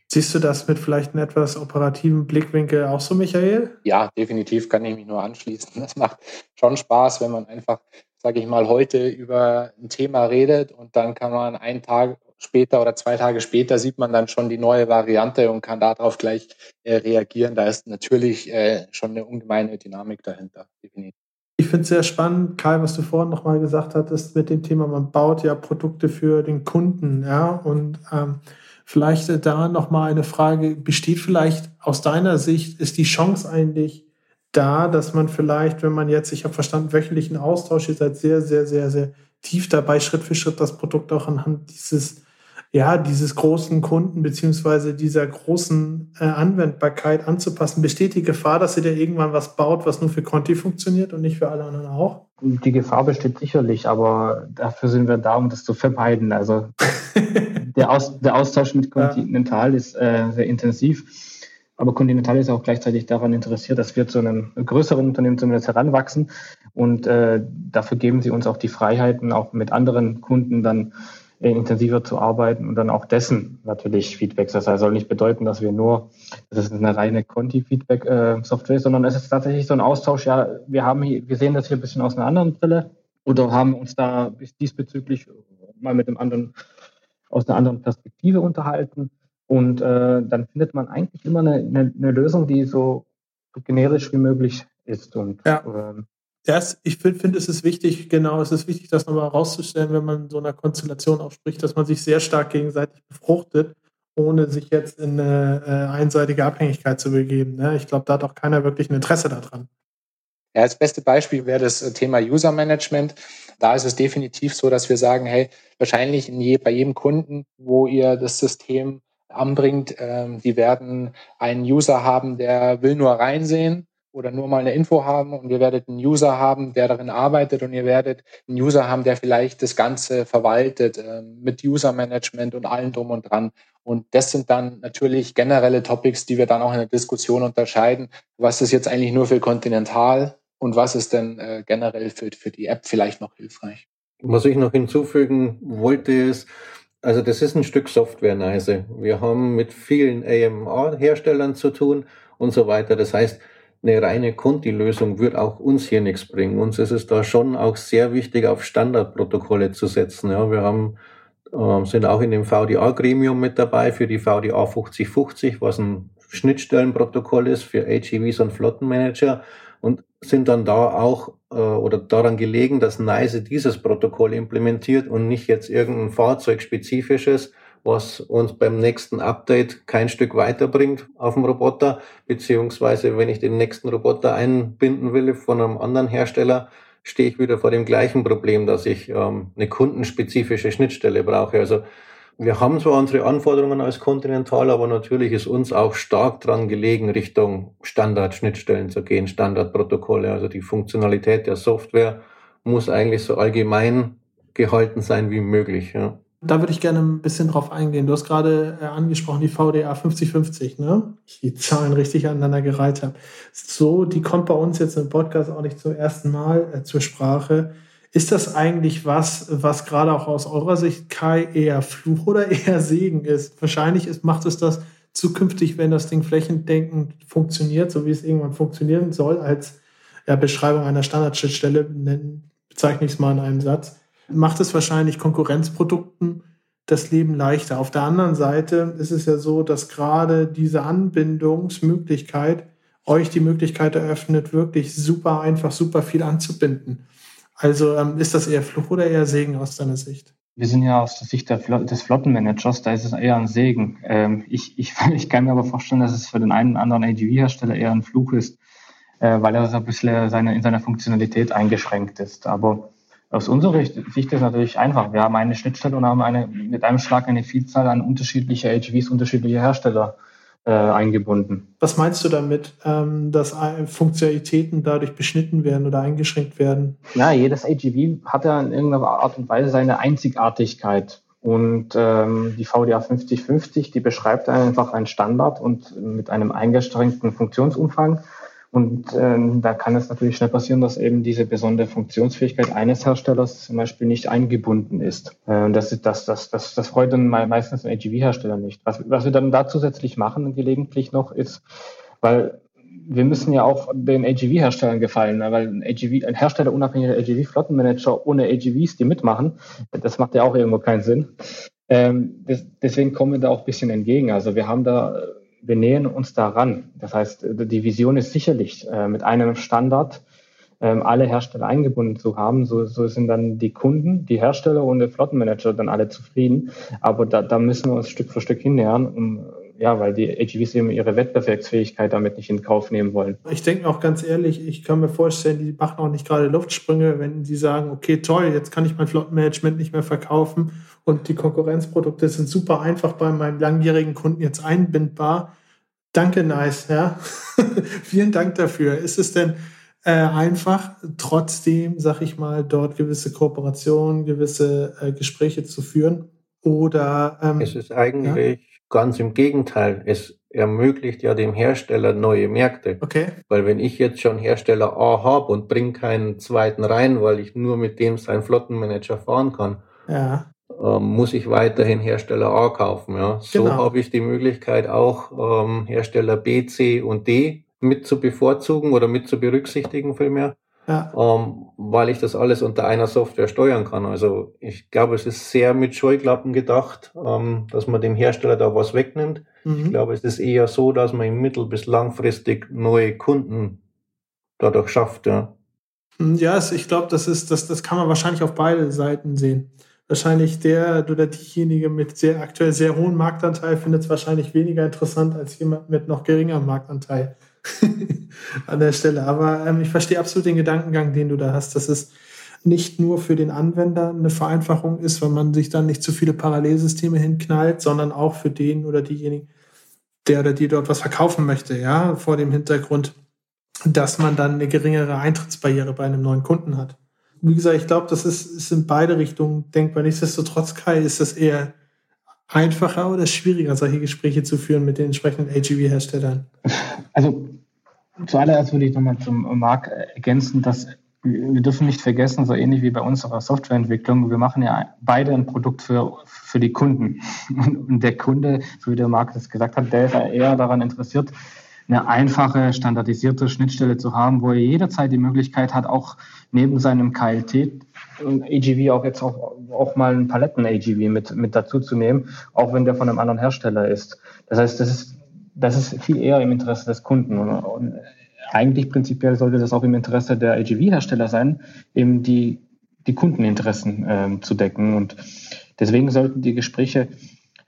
Siehst du das mit vielleicht einem etwas operativen Blickwinkel auch so, Michael? Ja, definitiv kann ich mich nur anschließen. Das macht schon Spaß, wenn man einfach, sage ich mal, heute über ein Thema redet und dann kann man einen Tag später oder zwei Tage später sieht man dann schon die neue Variante und kann darauf gleich äh, reagieren. Da ist natürlich äh, schon eine ungemeine Dynamik dahinter, definitiv. Ich finde es sehr spannend, Kai, was du vorhin nochmal gesagt hattest mit dem Thema, man baut ja Produkte für den Kunden, ja, und ähm, vielleicht da nochmal eine Frage, besteht vielleicht aus deiner Sicht, ist die Chance eigentlich da, dass man vielleicht, wenn man jetzt, ich habe verstanden, wöchentlichen Austausch, ihr seid sehr, sehr, sehr, sehr tief dabei, Schritt für Schritt das Produkt auch anhand dieses ja, dieses großen Kunden beziehungsweise dieser großen äh, Anwendbarkeit anzupassen. Besteht die Gefahr, dass ihr da irgendwann was baut, was nur für Conti funktioniert und nicht für alle anderen auch? Die Gefahr besteht sicherlich, aber dafür sind wir da, um das zu vermeiden. Also der, Aus, der, Austausch mit Continental ja. ist äh, sehr intensiv. Aber Continental ist auch gleichzeitig daran interessiert, dass wir zu einem größeren Unternehmen zumindest heranwachsen. Und äh, dafür geben sie uns auch die Freiheiten, auch mit anderen Kunden dann intensiver zu arbeiten und dann auch dessen natürlich Feedbacks. Das soll nicht bedeuten, dass wir nur, das ist eine reine Conti-Feedback-Software, sondern es ist tatsächlich so ein Austausch. Ja, wir haben hier, wir sehen das hier ein bisschen aus einer anderen Brille oder haben uns da diesbezüglich mal mit einem anderen, aus einer anderen Perspektive unterhalten. Und äh, dann findet man eigentlich immer eine, eine, eine Lösung, die so, so generisch wie möglich ist. Und ja. ähm, das, ich finde, find, es ist wichtig, genau, es ist wichtig, das nochmal herauszustellen, wenn man so einer Konstellation auch spricht, dass man sich sehr stark gegenseitig befruchtet, ohne sich jetzt in eine äh, einseitige Abhängigkeit zu begeben. Ne? Ich glaube, da hat auch keiner wirklich ein Interesse daran. Ja, als beste Beispiel wäre das äh, Thema User Management. Da ist es definitiv so, dass wir sagen, hey, wahrscheinlich je, bei jedem Kunden, wo ihr das System anbringt, ähm, die werden einen User haben, der will nur reinsehen oder nur mal eine Info haben und ihr werdet einen User haben, der darin arbeitet und ihr werdet einen User haben, der vielleicht das Ganze verwaltet äh, mit User Management und allem drum und dran. Und das sind dann natürlich generelle Topics, die wir dann auch in der Diskussion unterscheiden. Was ist jetzt eigentlich nur für Continental und was ist denn äh, generell für, für die App vielleicht noch hilfreich? Was ich noch hinzufügen wollte ist, also das ist ein Stück Software, Neise. Wir haben mit vielen AMA-Herstellern zu tun und so weiter. Das heißt, eine reine Conti-Lösung wird auch uns hier nichts bringen. Uns ist es da schon auch sehr wichtig, auf Standardprotokolle zu setzen. Ja, wir haben, äh, sind auch in dem VDA-Gremium mit dabei für die VDA 5050, was ein Schnittstellenprotokoll ist für HEVs und Flottenmanager und sind dann da auch äh, oder daran gelegen, dass NICE dieses Protokoll implementiert und nicht jetzt irgendein fahrzeugspezifisches, was uns beim nächsten Update kein Stück weiterbringt auf dem Roboter, beziehungsweise wenn ich den nächsten Roboter einbinden will von einem anderen Hersteller, stehe ich wieder vor dem gleichen Problem, dass ich ähm, eine kundenspezifische Schnittstelle brauche. Also wir haben zwar unsere Anforderungen als Continental, aber natürlich ist uns auch stark dran gelegen, Richtung Standardschnittstellen zu gehen, Standardprotokolle. Also die Funktionalität der Software muss eigentlich so allgemein gehalten sein wie möglich. Ja. Da würde ich gerne ein bisschen drauf eingehen. Du hast gerade äh, angesprochen, die VDA 5050, ne? Ich die Zahlen richtig aneinander gereiht habe. So, die kommt bei uns jetzt im Podcast auch nicht zum ersten Mal äh, zur Sprache. Ist das eigentlich was, was gerade auch aus eurer Sicht Kai eher Fluch oder eher Segen ist? Wahrscheinlich ist, macht es das zukünftig, wenn das Ding flächendeckend funktioniert, so wie es irgendwann funktionieren soll, als ja, Beschreibung einer Standardschnittstelle, bezeichne ich es mal in einem Satz macht es wahrscheinlich Konkurrenzprodukten das Leben leichter. Auf der anderen Seite ist es ja so, dass gerade diese Anbindungsmöglichkeit euch die Möglichkeit eröffnet, wirklich super einfach, super viel anzubinden. Also ähm, ist das eher Fluch oder eher Segen aus deiner Sicht? Wir sind ja aus der Sicht Flot des Flottenmanagers, da ist es eher ein Segen. Ähm, ich, ich, ich, kann mir aber vorstellen, dass es für den einen oder anderen AGV-Hersteller eher ein Fluch ist, äh, weil er so ein bisschen seine, in seiner Funktionalität eingeschränkt ist. Aber aus unserer Sicht ist es natürlich einfach. Wir haben eine Schnittstelle und haben eine, mit einem Schlag eine Vielzahl an unterschiedlicher HVs, unterschiedlicher Hersteller. äh, eingebunden. Was meinst du damit, ähm, dass Funktionalitäten dadurch beschnitten werden oder eingeschränkt werden? Ja, jedes AGV hat ja in irgendeiner Art und Weise seine Einzigartigkeit. Und ähm, die VDA 5050, die beschreibt einfach einen Standard und mit einem eingeschränkten Funktionsumfang und ähm, da kann es natürlich schnell passieren, dass eben diese besondere Funktionsfähigkeit eines Herstellers zum Beispiel nicht eingebunden ist. Äh, das, ist das, das, das, das freut dann meistens den AGV-Hersteller nicht. Was, was wir dann da zusätzlich machen, gelegentlich noch, ist, weil wir müssen ja auch den AGV-Herstellern gefallen, ne? weil ein, AGV, ein Hersteller unabhängiger AGV-Flottenmanager ohne AGVs, die mitmachen, das macht ja auch irgendwo keinen Sinn. Ähm, das, deswegen kommen wir da auch ein bisschen entgegen. Also wir haben da wir nähern uns daran. Das heißt, die Vision ist sicherlich, äh, mit einem Standard ähm, alle Hersteller eingebunden zu haben. So, so sind dann die Kunden, die Hersteller und der Flottenmanager dann alle zufrieden. Aber da, da müssen wir uns Stück für Stück hinnähern, um ja, weil die AGVs eben ihre Wettbewerbsfähigkeit damit nicht in Kauf nehmen wollen. Ich denke auch ganz ehrlich, ich kann mir vorstellen, die machen auch nicht gerade Luftsprünge, wenn die sagen, okay, toll, jetzt kann ich mein Flottenmanagement nicht mehr verkaufen und die Konkurrenzprodukte sind super einfach bei meinem langjährigen Kunden jetzt einbindbar. Danke, nice, ja. Vielen Dank dafür. Ist es denn äh, einfach, trotzdem, sag ich mal, dort gewisse Kooperationen, gewisse äh, Gespräche zu führen? Oder ähm, es ist eigentlich ja? Ganz im Gegenteil. Es ermöglicht ja dem Hersteller neue Märkte. Okay. Weil wenn ich jetzt schon Hersteller A habe und bringe keinen zweiten rein, weil ich nur mit dem seinen Flottenmanager fahren kann, ja ähm, muss ich weiterhin Hersteller A kaufen. Ja. So genau. habe ich die Möglichkeit auch ähm, Hersteller B, C und D mit zu bevorzugen oder mit zu berücksichtigen vielmehr, ja. ähm, weil ich das alles unter einer Software steuern kann. Also ich glaube, es ist sehr mit Scheuklappen gedacht, ähm, dass man dem Hersteller da was wegnimmt. Mhm. Ich glaube, es ist eher so, dass man im mittel- bis langfristig neue Kunden dadurch schafft. Ja, ja ich glaube, das ist, das, das kann man wahrscheinlich auf beide Seiten sehen wahrscheinlich der oder diejenige mit sehr aktuell sehr hohem Marktanteil findet es wahrscheinlich weniger interessant als jemand mit noch geringerem Marktanteil an der Stelle. Aber ähm, ich verstehe absolut den Gedankengang, den du da hast, dass es nicht nur für den Anwender eine Vereinfachung ist, wenn man sich dann nicht zu viele Parallelsysteme hinknallt, sondern auch für den oder diejenigen, der oder die dort was verkaufen möchte, ja, vor dem Hintergrund, dass man dann eine geringere Eintrittsbarriere bei einem neuen Kunden hat wie gesagt, ich glaube, das ist, ist in beide Richtungen denkbar. Nichtsdestotrotz, Kai, ist das eher einfacher oder schwieriger, solche Gespräche zu führen mit den entsprechenden AGV-Herstellern? Also zuallererst würde ich nochmal zum Marc ergänzen, dass wir dürfen nicht vergessen, so ähnlich wie bei unserer Softwareentwicklung, wir machen ja beide ein Produkt für, für die Kunden. Und der Kunde, so wie der Marc das gesagt hat, der ist ja eher daran interessiert, eine einfache, standardisierte Schnittstelle zu haben, wo er jederzeit die Möglichkeit hat, auch neben seinem KLT und AGV auch jetzt auch, auch mal einen Paletten-AGV mit, mit dazu zu nehmen, auch wenn der von einem anderen Hersteller ist. Das heißt, das ist, das ist viel eher im Interesse des Kunden. Und, eigentlich prinzipiell sollte das auch im Interesse der AGV-Hersteller sein, eben die, die Kundeninteressen ähm, zu decken. Und deswegen sollten die Gespräche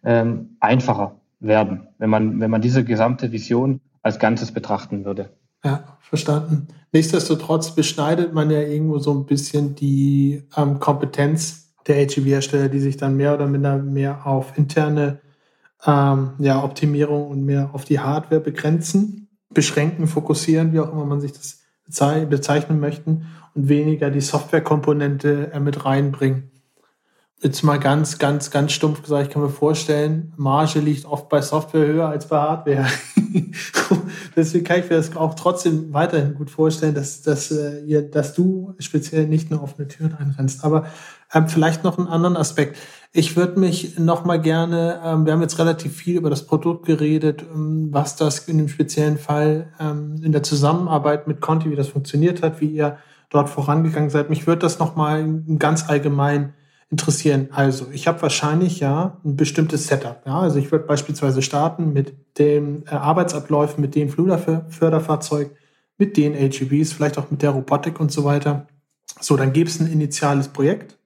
ähm, einfacher werden, wenn man, wenn man diese gesamte Vision als Ganzes betrachten würde. Ja, verstanden. Nichtsdestotrotz beschneidet man ja irgendwo so ein bisschen die ähm, Kompetenz der HEV-Hersteller, die sich dann mehr oder minder mehr auf interne ähm, ja, Optimierung und mehr auf die Hardware begrenzen, beschränken, fokussieren, wie auch immer man sich das bezeichnen möchten, und weniger die Softwarekomponente äh, mit reinbringen jetzt mal ganz, ganz, ganz stumpf gesagt, ich kann mir vorstellen, Marge liegt oft bei Software höher als bei Hardware. Deswegen kann ich mir das auch trotzdem weiterhin gut vorstellen, dass, dass, äh, ihr, dass du speziell nicht nur offene Türen einrennst. Aber ähm, vielleicht noch einen anderen Aspekt. Ich würde mich noch mal gerne, ähm, wir haben jetzt relativ viel über das Produkt geredet, ähm, was das in dem speziellen Fall ähm, in der Zusammenarbeit mit Conti, wie das funktioniert hat, wie ihr dort vorangegangen seid. Mich würde das noch mal ganz allgemein interessieren. Also, ich habe wahrscheinlich ja ein bestimmtes Setup. Ja? Also ich würde beispielsweise starten mit den äh, Arbeitsabläufen, mit dem Fluderförderfahrzeug, mit den HEVs, vielleicht auch mit der Robotik und so weiter. So, dann gäbe es ein initiales Projekt.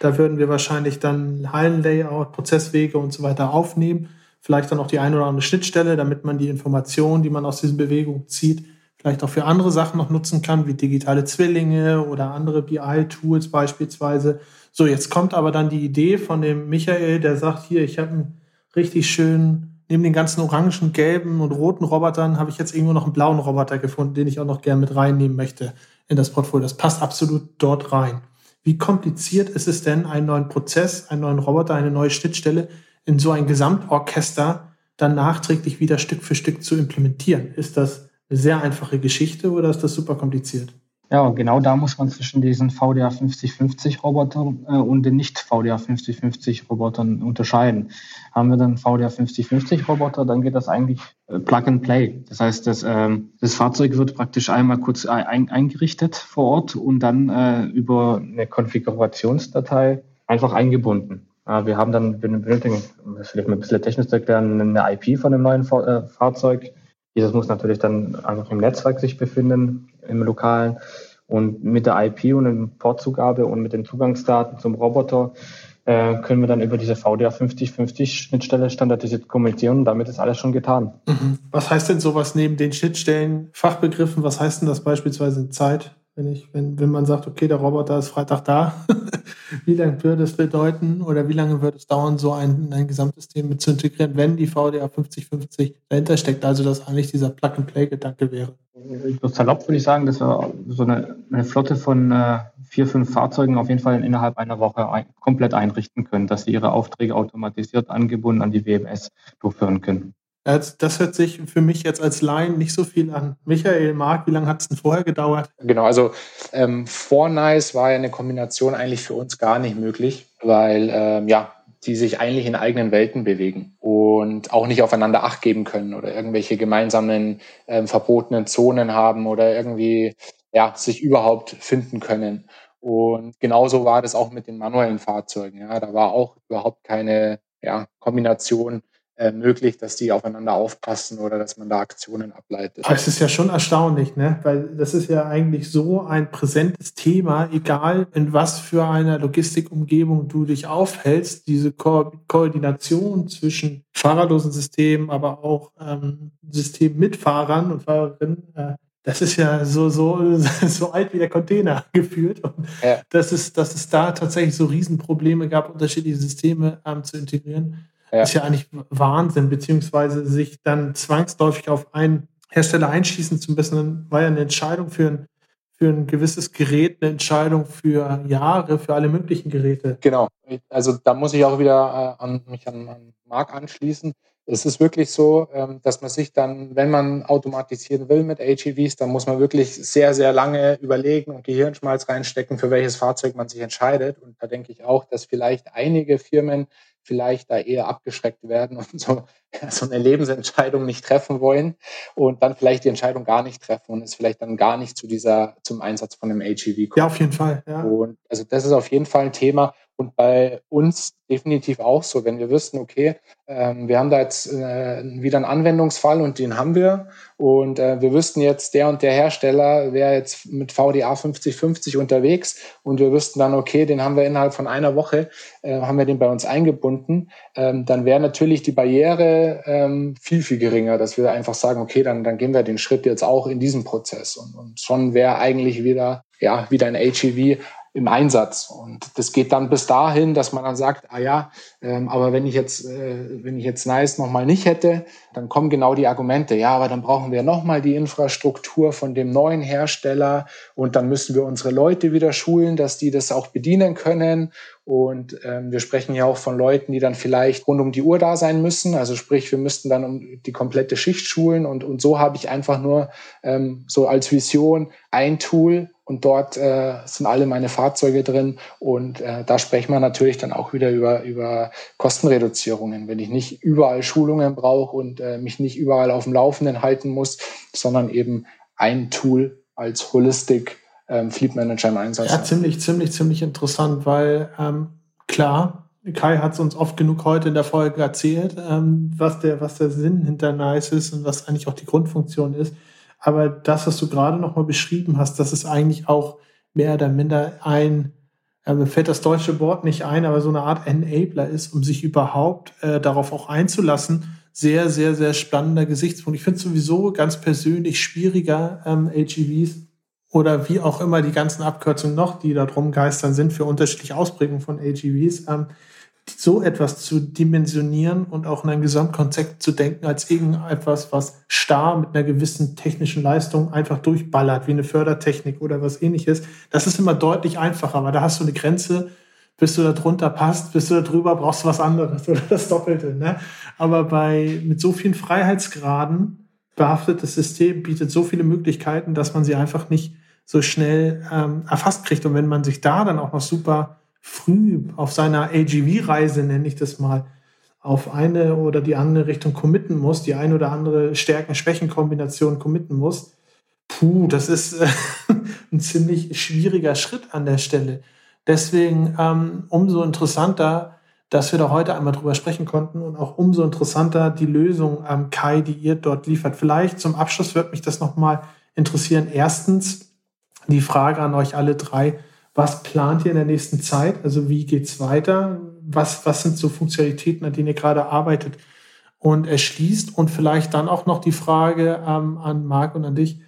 Da würden wir wahrscheinlich dann Hallenlayout, Prozesswege und so weiter aufnehmen. Vielleicht dann auch die eine oder andere Schnittstelle, damit man die Informationen, die man aus diesen Bewegungen zieht, vielleicht auch für andere Sachen noch nutzen kann, wie digitale Zwillinge oder andere BI-Tools beispielsweise. So, jetzt kommt aber dann die Idee von dem Michael, der sagt, hier, ich habe einen richtig schönen neben den ganzen orangen, gelben und roten Robotern habe ich jetzt irgendwo noch einen blauen Roboter gefunden, den ich auch noch gerne mit reinnehmen möchte in das Portfolio. Das passt absolut dort rein. Wie kompliziert ist es denn, einen neuen Prozess, einen neuen Roboter, eine neue Schnittstelle in so ein Gesamtorchester dann nachträglich wieder Stück für Stück zu implementieren? Ist das eine sehr einfache Geschichte oder ist das super kompliziert? Ja, genau da muss man zwischen diesen VDA 5050 Robotern äh, und den nicht VDA 5050 Robotern unterscheiden. Haben wir dann VDA 5050 Roboter, dann geht das eigentlich äh, Plug and Play. Das heißt, das, ähm, das Fahrzeug wird praktisch einmal kurz ein, eingerichtet vor Ort und dann äh, über eine Konfigurationsdatei einfach eingebunden. Wir haben dann, wir benötigen, das vielleicht mal ein bisschen technisch zu erklären, eine IP von dem neuen Fa Fahrzeug dieses muss natürlich dann einfach im Netzwerk sich befinden, im lokalen. Und mit der IP und der Portzugabe und mit den Zugangsdaten zum Roboter äh, können wir dann über diese VDA 5050 Schnittstelle standardisiert kommunizieren und damit ist alles schon getan. Mhm. Was heißt denn sowas neben den Schnittstellen, Fachbegriffen, was heißt denn das beispielsweise in Zeit? Wenn, ich, wenn, wenn man sagt, okay, der Roboter ist Freitag da, wie lange würde es bedeuten oder wie lange würde es dauern, so ein, ein Gesamtsystem mit zu integrieren, wenn die VDA 5050 dahinter steckt, also dass eigentlich dieser Plug-and-Play-Gedanke wäre? So salopp würde ich sagen, dass wir so eine, eine Flotte von äh, vier, fünf Fahrzeugen auf jeden Fall innerhalb einer Woche ein, komplett einrichten können, dass sie ihre Aufträge automatisiert angebunden an die WMS durchführen können. Das hört sich für mich jetzt als Laien nicht so viel an. Michael, Marc, wie lange hat es denn vorher gedauert? Genau, also ähm, vor Nice war ja eine Kombination eigentlich für uns gar nicht möglich, weil ähm, ja, die sich eigentlich in eigenen Welten bewegen und auch nicht aufeinander Acht geben können oder irgendwelche gemeinsamen ähm, verbotenen Zonen haben oder irgendwie ja, sich überhaupt finden können. Und genauso war das auch mit den manuellen Fahrzeugen. Ja, da war auch überhaupt keine ja, Kombination möglich, dass die aufeinander aufpassen oder dass man da Aktionen ableitet. Das ist ja schon erstaunlich, ne? Weil das ist ja eigentlich so ein präsentes Thema, egal in was für einer Logistikumgebung du dich aufhältst, diese Ko Koordination zwischen fahrerlosen Systemen, aber auch ähm, Systemen mit Fahrern und Fahrerinnen, äh, das ist ja so, so, so alt wie der Container gefühlt. Und ja. dass, es, dass es da tatsächlich so Riesenprobleme gab, unterschiedliche Systeme ähm, zu integrieren ja. ist ja eigentlich Wahnsinn, beziehungsweise sich dann zwangsläufig auf einen Hersteller einschießen zu müssen, war ja eine Entscheidung für ein, für ein gewisses Gerät, eine Entscheidung für Jahre, für alle möglichen Geräte. Genau. Also da muss ich auch wieder äh, an, mich an, an Marc anschließen. Es ist wirklich so, ähm, dass man sich dann, wenn man automatisieren will mit AGVs, dann muss man wirklich sehr, sehr lange überlegen und Gehirnschmalz reinstecken, für welches Fahrzeug man sich entscheidet. Und da denke ich auch, dass vielleicht einige Firmen vielleicht da eher abgeschreckt werden und so, so eine Lebensentscheidung nicht treffen wollen und dann vielleicht die Entscheidung gar nicht treffen und es vielleicht dann gar nicht zu dieser, zum Einsatz von einem AGV kommt. Ja, auf jeden Fall. Ja. Und also das ist auf jeden Fall ein Thema und bei uns definitiv auch so, wenn wir wissen, okay, ähm, wir haben da jetzt äh, wieder einen Anwendungsfall und den haben wir. Und äh, wir wüssten jetzt, der und der Hersteller wäre jetzt mit VDA 5050 unterwegs. Und wir wüssten dann, okay, den haben wir innerhalb von einer Woche, äh, haben wir den bei uns eingebunden, ähm, dann wäre natürlich die Barriere ähm, viel, viel geringer, dass wir einfach sagen, okay, dann, dann gehen wir den Schritt jetzt auch in diesem Prozess. Und, und schon wäre eigentlich wieder, ja, wieder ein HEV im Einsatz. Und das geht dann bis dahin, dass man dann sagt, ah ja, ähm, aber wenn ich jetzt, äh, wenn ich jetzt Nice nochmal nicht hätte, dann kommen genau die Argumente. Ja, aber dann brauchen wir nochmal die Infrastruktur von dem neuen Hersteller und dann müssen wir unsere Leute wieder schulen, dass die das auch bedienen können. Und ähm, wir sprechen ja auch von Leuten, die dann vielleicht rund um die Uhr da sein müssen. Also sprich, wir müssten dann um die komplette Schicht schulen. Und, und so habe ich einfach nur ähm, so als Vision ein Tool, und dort äh, sind alle meine Fahrzeuge drin und äh, da sprechen wir natürlich dann auch wieder über, über Kostenreduzierungen, wenn ich nicht überall Schulungen brauche und äh, mich nicht überall auf dem Laufenden halten muss, sondern eben ein Tool als Holistic ähm, Fleet Manager im Einsatz. Ja, ziemlich, ziemlich, ziemlich interessant, weil ähm, klar, Kai hat es uns oft genug heute in der Folge erzählt, ähm, was, der, was der Sinn hinter Nice ist und was eigentlich auch die Grundfunktion ist. Aber das, was du gerade nochmal beschrieben hast, das ist eigentlich auch mehr oder minder ein, äh, mir fällt das deutsche Wort nicht ein, aber so eine Art Enabler ist, um sich überhaupt äh, darauf auch einzulassen. Sehr, sehr, sehr spannender Gesichtspunkt. Ich finde sowieso ganz persönlich schwieriger, ähm, AGVs oder wie auch immer die ganzen Abkürzungen noch, die da drum geistern sind für unterschiedliche Ausprägungen von AGVs. Ähm, so etwas zu dimensionieren und auch in ein Gesamtkonzept zu denken, als irgendetwas, was starr mit einer gewissen technischen Leistung einfach durchballert, wie eine Fördertechnik oder was ähnliches. Das ist immer deutlich einfacher, weil da hast du eine Grenze, bis du da drunter passt, bis du da drüber brauchst du was anderes oder das Doppelte. Ne? Aber bei, mit so vielen Freiheitsgraden behaftetes System bietet so viele Möglichkeiten, dass man sie einfach nicht so schnell ähm, erfasst kriegt. Und wenn man sich da dann auch noch super früh auf seiner AGV-Reise, nenne ich das mal, auf eine oder die andere Richtung committen muss, die eine oder andere Stärken-Schwächen-Kombination committen muss, puh, das ist äh, ein ziemlich schwieriger Schritt an der Stelle. Deswegen ähm, umso interessanter, dass wir da heute einmal drüber sprechen konnten und auch umso interessanter die Lösung, ähm, Kai, die ihr dort liefert. Vielleicht zum Abschluss wird mich das nochmal interessieren. Erstens die Frage an euch alle drei, was plant ihr in der nächsten Zeit? Also wie geht's weiter? Was, was sind so Funktionalitäten, an denen ihr gerade arbeitet und erschließt? Und vielleicht dann auch noch die Frage ähm, an Marc und an dich,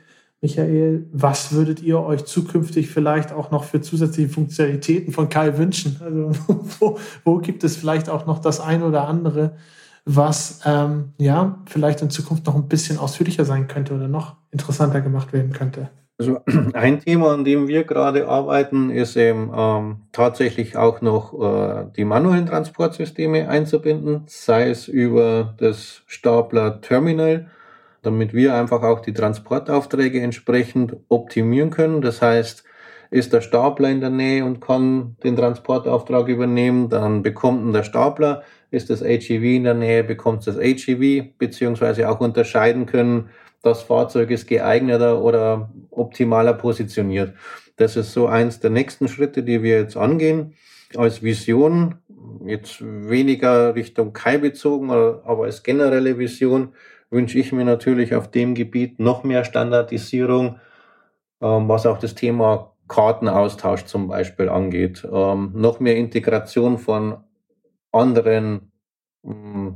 Michael, was würdet ihr euch zukünftig vielleicht auch noch für zusätzliche Funktionalitäten von Kai wünschen? Also wo, wo gibt es vielleicht auch noch das eine oder andere, was ähm, ja vielleicht in Zukunft noch ein bisschen ausführlicher sein könnte oder noch interessanter gemacht werden könnte? Also ein Thema, an dem wir gerade arbeiten, ist eben ähm, tatsächlich auch noch äh, die manuellen Transportsysteme einzubinden, sei es über das Stapler Terminal, damit wir einfach auch die Transportaufträge entsprechend optimieren können. Das heißt, ist der Stapler in der Nähe und kann den Transportauftrag übernehmen, dann bekommt der Stapler, ist das HEV in der Nähe, bekommt das HEV, beziehungsweise auch unterscheiden können, das Fahrzeug ist geeigneter oder optimaler positioniert. Das ist so eins der nächsten Schritte, die wir jetzt angehen. Als Vision, jetzt weniger Richtung Kai bezogen, aber als generelle Vision wünsche ich mir natürlich auf dem Gebiet noch mehr Standardisierung, ähm, was auch das Thema Kartenaustausch zum Beispiel angeht. Ähm, noch mehr Integration von anderen mm,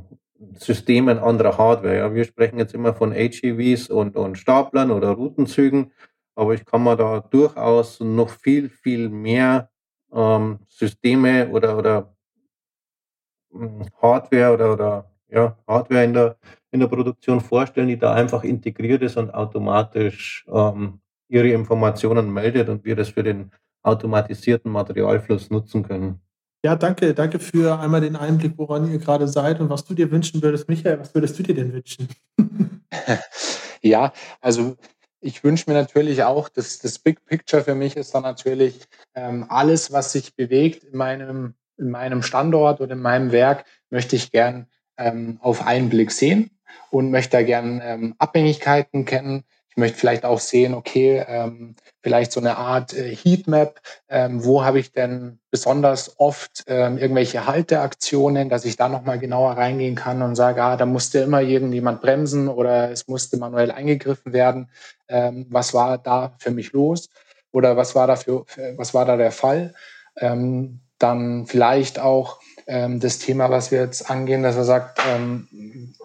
Systemen anderer Hardware. Ja, wir sprechen jetzt immer von HEVs und, und Staplern oder Routenzügen, aber ich kann mir da durchaus noch viel, viel mehr ähm, Systeme oder, oder hm, Hardware oder, oder ja, Hardware in der, in der Produktion vorstellen, die da einfach integriert ist und automatisch ähm, ihre Informationen meldet und wir das für den automatisierten Materialfluss nutzen können. Ja, danke, danke für einmal den Einblick, woran ihr gerade seid und was du dir wünschen würdest. Michael, was würdest du dir denn wünschen? ja, also ich wünsche mir natürlich auch, dass das Big Picture für mich ist dann natürlich ähm, alles, was sich bewegt in meinem, in meinem Standort oder in meinem Werk, möchte ich gern ähm, auf einen Blick sehen und möchte da gern ähm, Abhängigkeiten kennen, ich möchte vielleicht auch sehen, okay, ähm, vielleicht so eine Art äh, Heatmap, ähm, wo habe ich denn besonders oft ähm, irgendwelche Halteaktionen, dass ich da nochmal genauer reingehen kann und sage, ah, da musste immer irgendjemand bremsen oder es musste manuell eingegriffen werden. Ähm, was war da für mich los? Oder was war da für, was war da der Fall? Ähm, dann vielleicht auch ähm, das Thema, was wir jetzt angehen, dass er sagt, ähm,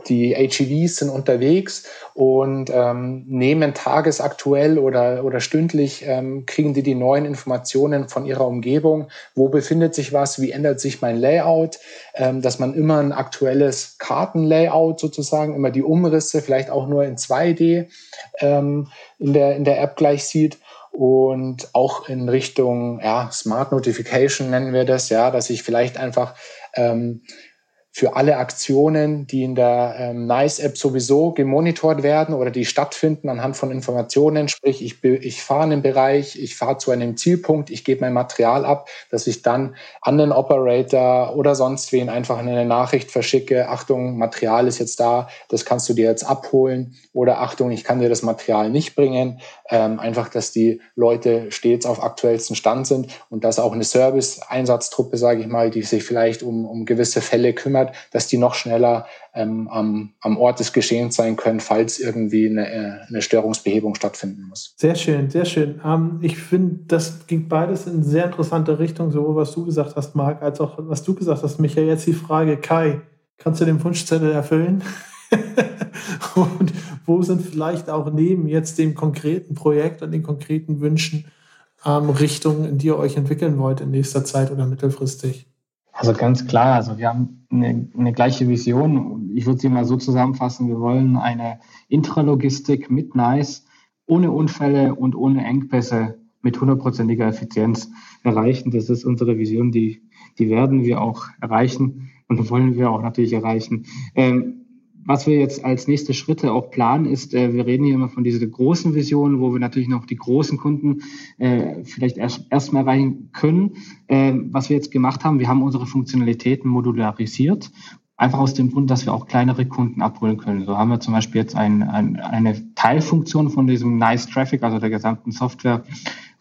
die HEVs sind unterwegs und ähm, nehmen tagesaktuell oder, oder stündlich, ähm, kriegen die die neuen Informationen von ihrer Umgebung. Wo befindet sich was? Wie ändert sich mein Layout? Ähm, dass man immer ein aktuelles Kartenlayout sozusagen, immer die Umrisse, vielleicht auch nur in 2D ähm, in, der, in der App gleich sieht und auch in Richtung ja, Smart Notification nennen wir das, ja, dass ich vielleicht einfach ähm, für alle Aktionen, die in der ähm, NICE-App sowieso gemonitort werden oder die stattfinden anhand von Informationen. Sprich, ich, ich fahre in den Bereich, ich fahre zu einem Zielpunkt, ich gebe mein Material ab, dass ich dann an den Operator oder sonst wen einfach eine Nachricht verschicke, Achtung, Material ist jetzt da, das kannst du dir jetzt abholen oder Achtung, ich kann dir das Material nicht bringen. Ähm, einfach, dass die Leute stets auf aktuellsten Stand sind und dass auch eine Service-Einsatztruppe, sage ich mal, die sich vielleicht um, um gewisse Fälle kümmert, hat, dass die noch schneller ähm, am, am Ort des Geschehens sein können, falls irgendwie eine, äh, eine Störungsbehebung stattfinden muss. Sehr schön, sehr schön. Ähm, ich finde, das ging beides in sehr interessante Richtung, sowohl was du gesagt hast, Marc, als auch was du gesagt hast, Michael. Jetzt die Frage, Kai, kannst du den Wunschzettel erfüllen? und wo sind vielleicht auch neben jetzt dem konkreten Projekt und den konkreten Wünschen ähm, Richtungen, in die ihr euch entwickeln wollt in nächster Zeit oder mittelfristig? Also ganz klar, also wir haben eine, eine gleiche Vision. Ich würde sie mal so zusammenfassen, wir wollen eine Intralogistik mit NICE ohne Unfälle und ohne Engpässe mit hundertprozentiger Effizienz erreichen. Das ist unsere Vision, die, die werden wir auch erreichen und wollen wir auch natürlich erreichen. Ähm, was wir jetzt als nächste Schritte auch planen, ist, äh, wir reden hier immer von dieser großen Vision, wo wir natürlich noch die großen Kunden äh, vielleicht erst erstmal erreichen können. Äh, was wir jetzt gemacht haben, wir haben unsere Funktionalitäten modularisiert Einfach aus dem Grund, dass wir auch kleinere Kunden abholen können. So haben wir zum Beispiel jetzt ein, ein, eine Teilfunktion von diesem Nice Traffic, also der gesamten Software,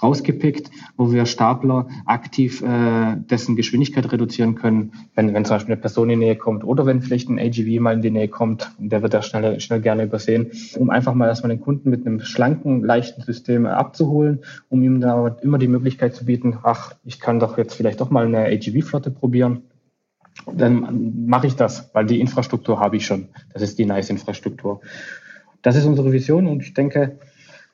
rausgepickt, wo wir Stapler aktiv äh, dessen Geschwindigkeit reduzieren können, wenn, wenn zum Beispiel eine Person in die Nähe kommt oder wenn vielleicht ein AGV mal in die Nähe kommt, der wird da schnell, schnell gerne übersehen, um einfach mal erstmal den Kunden mit einem schlanken, leichten System abzuholen, um ihm da immer die Möglichkeit zu bieten, ach, ich kann doch jetzt vielleicht doch mal eine AGV-Flotte probieren dann mache ich das, weil die Infrastruktur habe ich schon. Das ist die Nice-Infrastruktur. Das ist unsere Vision und ich denke,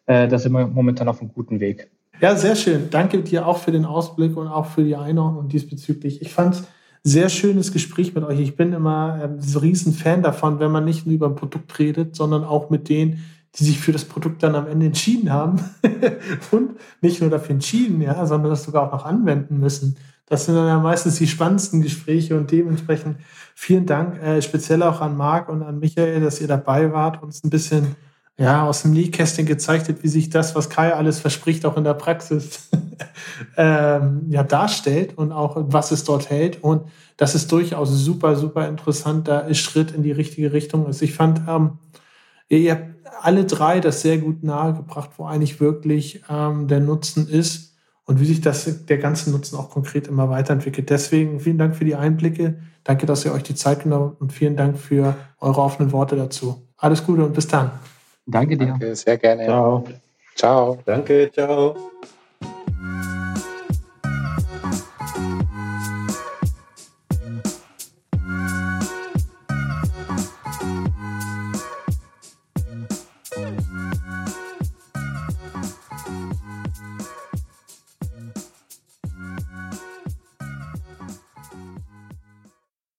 äh, da sind wir momentan auf einem guten Weg. Ja, sehr schön. Danke dir auch für den Ausblick und auch für die Einordnung diesbezüglich. Ich fand es sehr schönes Gespräch mit euch. Ich bin immer ähm, so riesen Fan davon, wenn man nicht nur über ein Produkt redet, sondern auch mit denen, die sich für das Produkt dann am Ende entschieden haben und nicht nur dafür entschieden, ja, sondern das sogar auch noch anwenden müssen. Das sind dann ja meistens die spannendsten Gespräche und dementsprechend vielen Dank, äh, speziell auch an Marc und an Michael, dass ihr dabei wart und uns ein bisschen ja, aus dem Nähkästchen gezeigt hat, wie sich das, was Kai alles verspricht, auch in der Praxis ähm, ja, darstellt und auch was es dort hält. Und das ist durchaus super, super interessanter Schritt in die richtige Richtung ist. Ich fand, ähm, ihr habt alle drei das sehr gut nahegebracht, wo eigentlich wirklich ähm, der Nutzen ist und wie sich das, der ganze Nutzen auch konkret immer weiterentwickelt. Deswegen vielen Dank für die Einblicke. Danke, dass ihr euch die Zeit genommen habt und vielen Dank für eure offenen Worte dazu. Alles Gute und bis dann. Danke dir. Danke, sehr gerne. Ciao. Ciao. Danke, ciao.